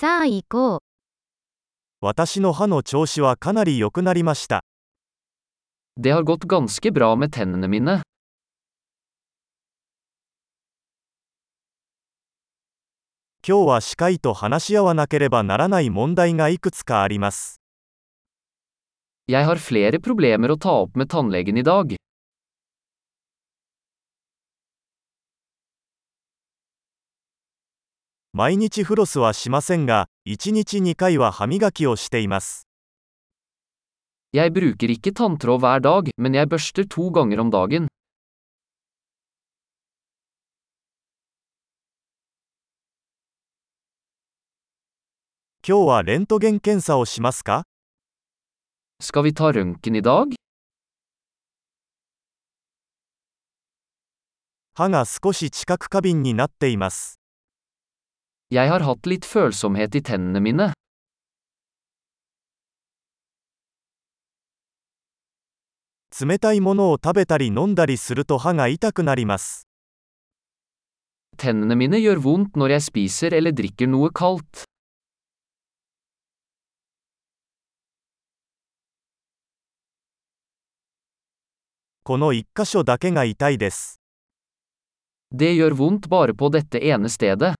さあ行こう。私の歯の調子はかなり良くなりました。Det har gått ganske bra med tennene mine. 今日は歯科医と話し合わなければならない問題がいくつかあります。Jeg har flere problemer å ta opp med tannlegen i dag. 毎日フロスはしませんが、一日2回は歯磨きをしています。今日はレントゲン検査をしますか？歯が少し近く過敏になっています。Jeg har hatt litt følsomhet i tennene mine. 冷たいものを食べたり飲んだりすると歯が痛くなります。Tennene mine gjør vondt når jeg spiser eller drikker noe kaldt. この一箇所だけが痛いです。Det gjør vondt bare på dette ene stedet.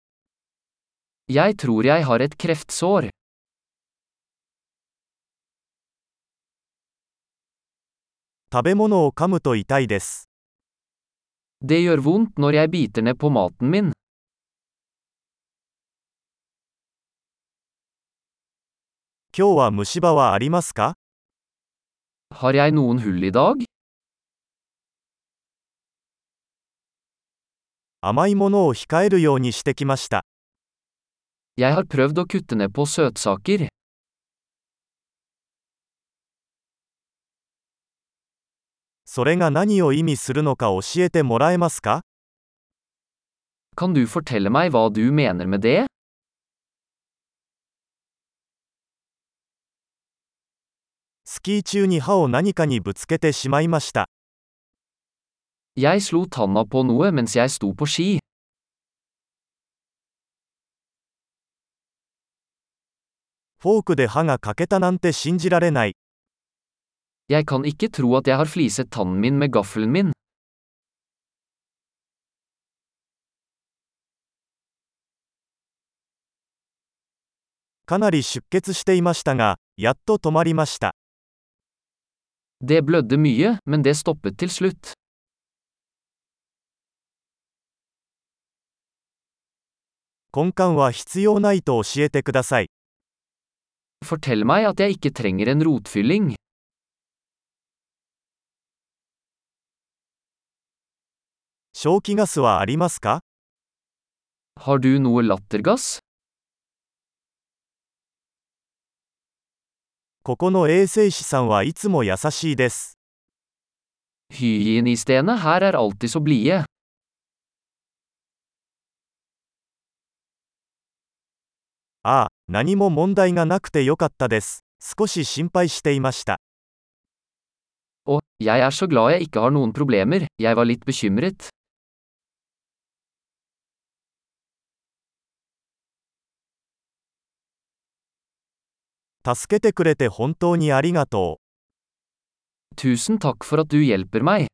Jeg tror jeg har et kreftsår. 食べ物を噛むと痛いです。Det gjør vondt når jeg biter ned på maten min. 今日は虫歯はありますか Har jeg noen hull i dag? 甘いものを控えるようにしてきました。Jeg har prøvd å kutte ned på søtsaker. それが何を意味するのか教えてもらえますか Kan du fortelle meg hva du mener med det? スキー中に歯を何かにぶつけてしまいました。Jeg slo tanna på noe mens jeg sto på ski. フォークで歯が欠けたなんて信じられない。Jeg kan ikke tro at jeg har fliset tannen min med gaffelen min. かなり出血していましたが、やっと止まりました。Det blødde mye, men det stoppet til slutt. 根幹は必要ないと教えてください。Fortell meg at jeg ikke trenger en rotfylling. 消気ガスはありますか Har du noe lattergass? ここの衛生士さんはいつも優しいです。 Hygienistene her er alltid så blide. ああ、何も問題がなくてよかったです。少し心配していました。Og, jeg er så glad jeg ikke har noen problemer, jeg var litt bekymret. 助けてくれて本当にありがとう。Tusen takk for at du hjelper meg.